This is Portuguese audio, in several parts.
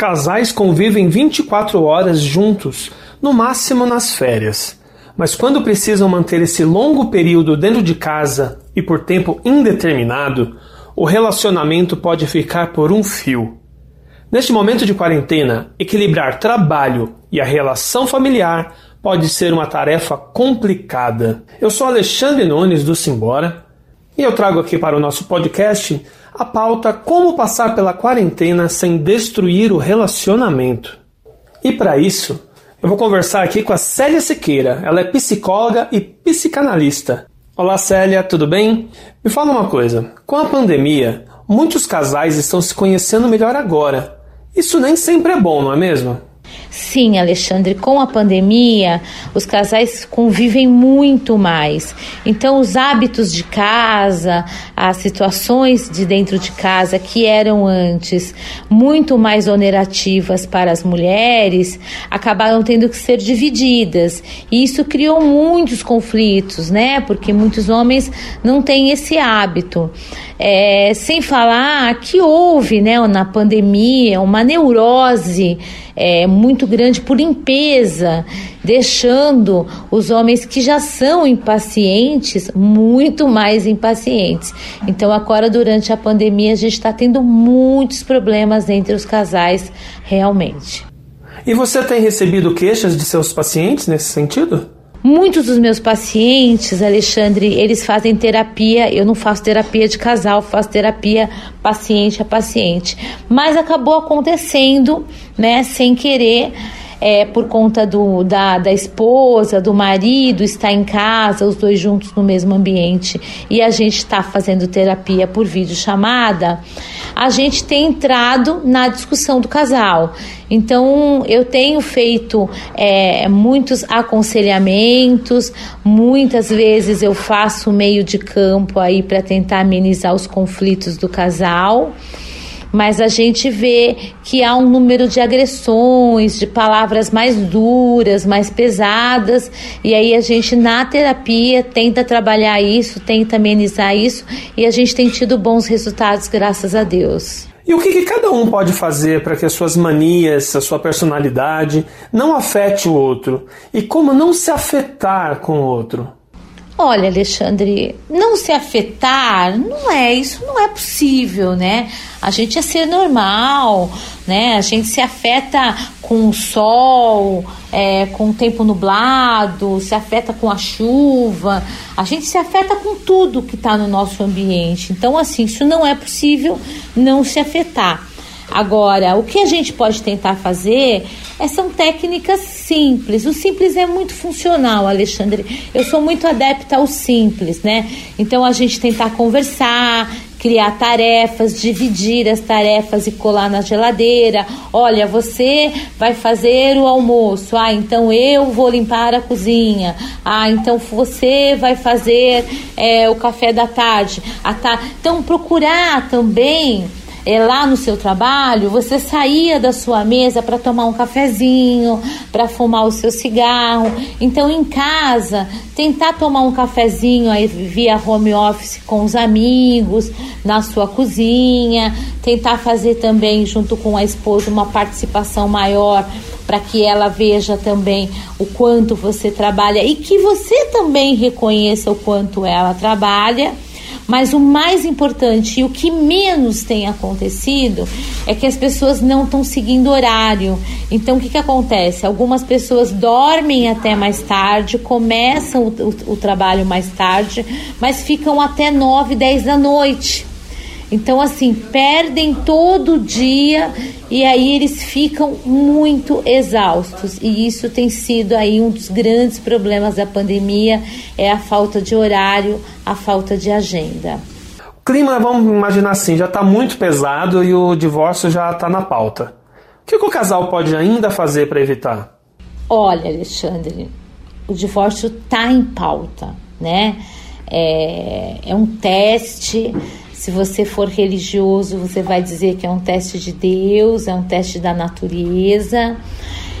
Casais convivem 24 horas juntos, no máximo nas férias. Mas quando precisam manter esse longo período dentro de casa e por tempo indeterminado, o relacionamento pode ficar por um fio. Neste momento de quarentena, equilibrar trabalho e a relação familiar pode ser uma tarefa complicada. Eu sou Alexandre Nunes do Simbora e eu trago aqui para o nosso podcast a pauta Como passar pela quarentena sem destruir o relacionamento. E para isso, eu vou conversar aqui com a Célia Siqueira. Ela é psicóloga e psicanalista. Olá, Célia, tudo bem? Me fala uma coisa: com a pandemia, muitos casais estão se conhecendo melhor agora. Isso nem sempre é bom, não é mesmo? Sim, Alexandre, com a pandemia, os casais convivem muito mais. Então, os hábitos de casa, as situações de dentro de casa que eram antes muito mais onerativas para as mulheres, acabaram tendo que ser divididas. E isso criou muitos conflitos, né? Porque muitos homens não têm esse hábito. É, sem falar que houve, né, na pandemia, uma neurose é, muito grande por limpeza, deixando os homens que já são impacientes muito mais impacientes. Então, agora, durante a pandemia, a gente está tendo muitos problemas entre os casais, realmente. E você tem recebido queixas de seus pacientes nesse sentido? Muitos dos meus pacientes, Alexandre, eles fazem terapia. Eu não faço terapia de casal, faço terapia paciente a paciente. Mas acabou acontecendo, né, sem querer é, por conta do, da, da esposa, do marido estar em casa, os dois juntos no mesmo ambiente, e a gente está fazendo terapia por videochamada, a gente tem entrado na discussão do casal. Então, eu tenho feito é, muitos aconselhamentos, muitas vezes eu faço meio de campo aí para tentar amenizar os conflitos do casal mas a gente vê que há um número de agressões, de palavras mais duras, mais pesadas, e aí a gente na terapia tenta trabalhar isso, tenta amenizar isso, e a gente tem tido bons resultados, graças a Deus. E o que, que, cada um pode fazer para que as suas manias, a sua personalidade não afete o outro? E como não se afetar com o outro? Olha, Alexandre, não se afetar, não é, isso não é possível, né? A gente é ser normal, né? A gente se afeta com o sol, é, com o tempo nublado, se afeta com a chuva, a gente se afeta com tudo que está no nosso ambiente. Então, assim, isso não é possível não se afetar. Agora, o que a gente pode tentar fazer é, são técnicas simples. O simples é muito funcional, Alexandre. Eu sou muito adepta ao simples, né? Então, a gente tentar conversar, criar tarefas, dividir as tarefas e colar na geladeira. Olha, você vai fazer o almoço. Ah, então eu vou limpar a cozinha. Ah, então você vai fazer é, o café da tarde. Ah, tá. Então procurar também é, lá no seu trabalho, você saía da sua mesa para tomar um cafezinho, para fumar o seu cigarro. Então, em casa, tentar tomar um cafezinho aí via home office com os amigos, na sua cozinha, tentar fazer também junto com a esposa uma participação maior para que ela veja também o quanto você trabalha. E que você também reconheça o quanto ela trabalha mas o mais importante e o que menos tem acontecido é que as pessoas não estão seguindo horário. Então, o que, que acontece? Algumas pessoas dormem até mais tarde, começam o, o, o trabalho mais tarde, mas ficam até 9, 10 da noite. Então, assim, perdem todo dia e aí eles ficam muito exaustos. E isso tem sido aí um dos grandes problemas da pandemia, é a falta de horário, a falta de agenda. O clima, vamos imaginar assim, já está muito pesado e o divórcio já está na pauta. O que, que o casal pode ainda fazer para evitar? Olha, Alexandre, o divórcio está em pauta, né? É, é um teste se você for religioso, você vai dizer que é um teste de Deus, é um teste da natureza.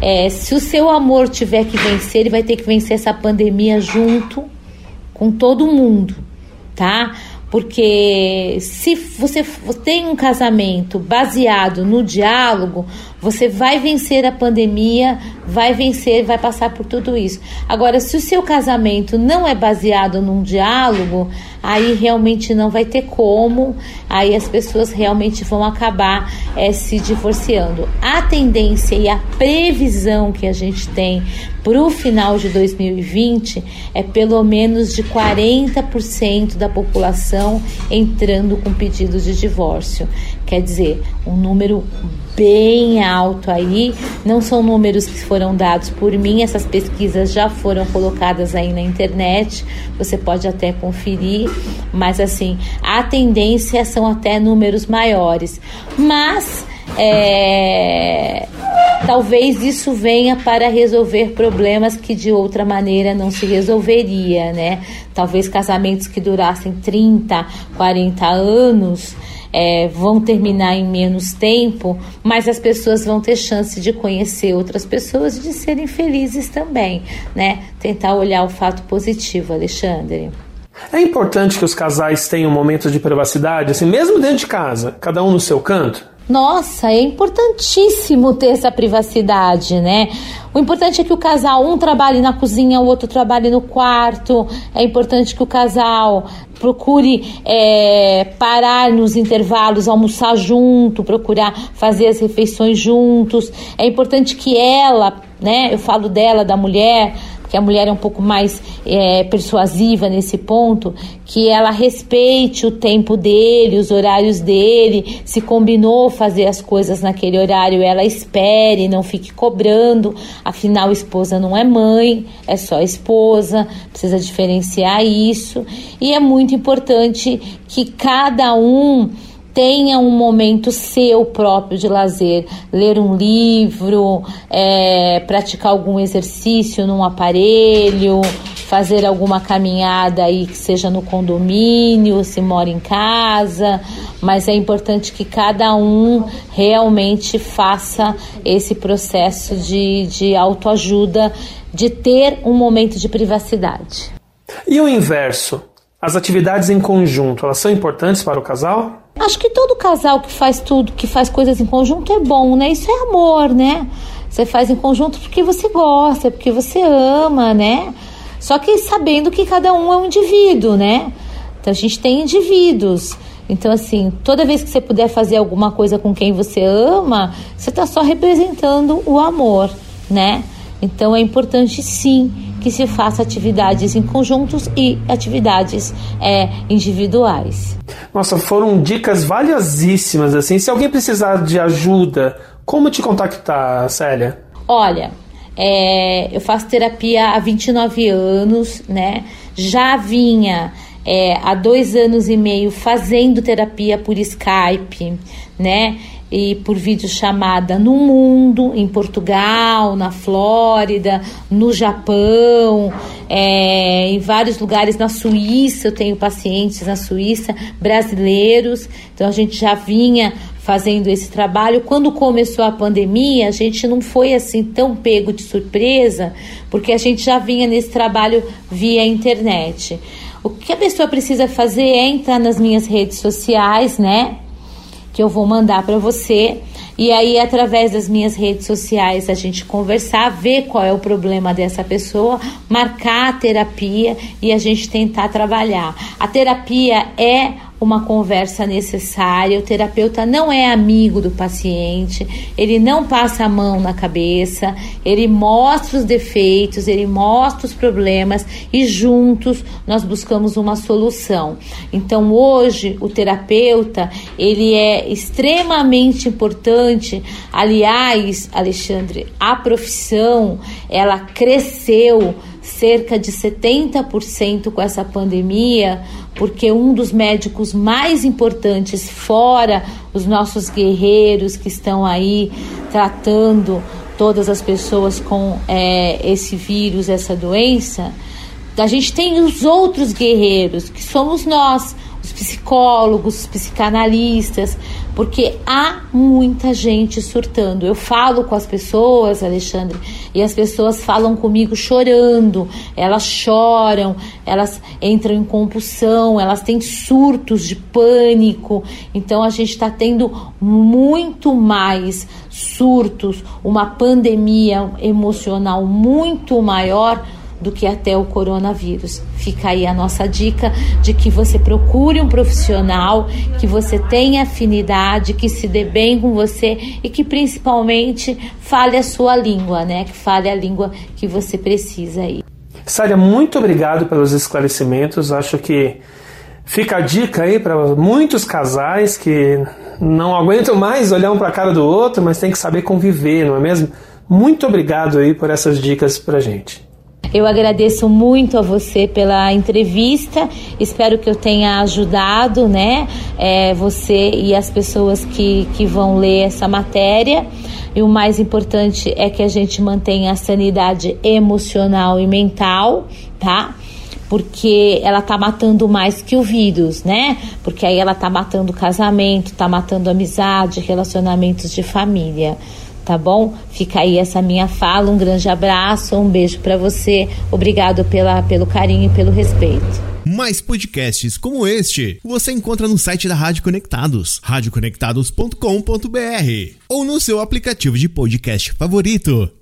É, se o seu amor tiver que vencer, ele vai ter que vencer essa pandemia junto com todo mundo, tá? Porque se você tem um casamento baseado no diálogo, você vai vencer a pandemia, vai vencer, vai passar por tudo isso. Agora, se o seu casamento não é baseado num diálogo, aí realmente não vai ter como, aí as pessoas realmente vão acabar é, se divorciando. A tendência e a previsão que a gente tem para o final de 2020 é pelo menos de 40% da população entrando com pedidos de divórcio. Quer dizer, um número bem alto aí. Não são números que foram dados por mim, essas pesquisas já foram colocadas aí na internet. Você pode até conferir, mas assim, a tendência são até números maiores. Mas é, talvez isso venha para resolver problemas que de outra maneira não se resolveria, né? Talvez casamentos que durassem 30, 40 anos é, vão terminar em menos tempo, mas as pessoas vão ter chance de conhecer outras pessoas e de serem felizes também, né? Tentar olhar o fato positivo, Alexandre. É importante que os casais tenham momentos de privacidade, assim, mesmo dentro de casa, cada um no seu canto? Nossa, é importantíssimo ter essa privacidade, né? O importante é que o casal, um trabalhe na cozinha, o outro trabalhe no quarto. É importante que o casal procure é, parar nos intervalos, almoçar junto, procurar fazer as refeições juntos. É importante que ela, né? Eu falo dela, da mulher, que a mulher é um pouco mais é, persuasiva nesse ponto, que ela respeite o tempo dele, os horários dele, se combinou fazer as coisas naquele horário, ela espere, não fique cobrando, afinal, esposa não é mãe, é só esposa, precisa diferenciar isso, e é muito importante que cada um tenha um momento seu próprio de lazer, ler um livro, é, praticar algum exercício num aparelho, fazer alguma caminhada aí que seja no condomínio, se mora em casa, mas é importante que cada um realmente faça esse processo de, de autoajuda, de ter um momento de privacidade. E o inverso? As atividades em conjunto, elas são importantes para o casal? Acho que todo casal que faz tudo, que faz coisas em conjunto é bom, né? Isso é amor, né? Você faz em conjunto porque você gosta, porque você ama, né? Só que sabendo que cada um é um indivíduo, né? Então a gente tem indivíduos. Então, assim, toda vez que você puder fazer alguma coisa com quem você ama, você está só representando o amor, né? Então é importante sim que se faça atividades em conjuntos e atividades é, individuais. Nossa, foram dicas valiosíssimas. Assim, se alguém precisar de ajuda, como te contactar, Célia? Olha, é, eu faço terapia há 29 anos, né? Já vinha é, há dois anos e meio fazendo terapia por Skype, né? E por videochamada no mundo, em Portugal, na Flórida, no Japão, é, em vários lugares, na Suíça, eu tenho pacientes na Suíça, brasileiros, então a gente já vinha fazendo esse trabalho. Quando começou a pandemia, a gente não foi assim tão pego de surpresa, porque a gente já vinha nesse trabalho via internet. O que a pessoa precisa fazer é entrar nas minhas redes sociais, né? Que eu vou mandar para você. E aí, através das minhas redes sociais, a gente conversar, ver qual é o problema dessa pessoa, marcar a terapia e a gente tentar trabalhar. A terapia é uma conversa necessária. O terapeuta não é amigo do paciente, ele não passa a mão na cabeça, ele mostra os defeitos, ele mostra os problemas e juntos nós buscamos uma solução. Então, hoje o terapeuta, ele é extremamente importante. Aliás, Alexandre, a profissão, ela cresceu cerca de 70% com essa pandemia, porque um dos médicos mais importantes, fora os nossos guerreiros que estão aí tratando todas as pessoas com é, esse vírus, essa doença, a gente tem os outros guerreiros, que somos nós, os psicólogos, os psicanalistas, porque há muita gente surtando. Eu falo com as pessoas, Alexandre, e as pessoas falam comigo chorando, elas choram, elas entram em compulsão, elas têm surtos de pânico. Então a gente está tendo muito mais surtos, uma pandemia emocional muito maior do que até o coronavírus. Fica aí a nossa dica de que você procure um profissional, que você tenha afinidade, que se dê bem com você e que principalmente fale a sua língua, né? Que fale a língua que você precisa aí. Sária, muito obrigado pelos esclarecimentos. Acho que fica a dica aí para muitos casais que não aguentam mais olhar um para a cara do outro, mas tem que saber conviver, não é mesmo? Muito obrigado aí por essas dicas para gente. Eu agradeço muito a você pela entrevista. Espero que eu tenha ajudado, né, é, você e as pessoas que, que vão ler essa matéria. E o mais importante é que a gente mantenha a sanidade emocional e mental, tá? porque ela tá matando mais que o vírus, né? Porque aí ela tá matando casamento, tá matando amizade, relacionamentos de família tá bom? Fica aí essa minha fala, um grande abraço, um beijo para você. Obrigado pela, pelo carinho e pelo respeito. Mais podcasts como este você encontra no site da Rádio Conectados, radioconectados.com.br ou no seu aplicativo de podcast favorito.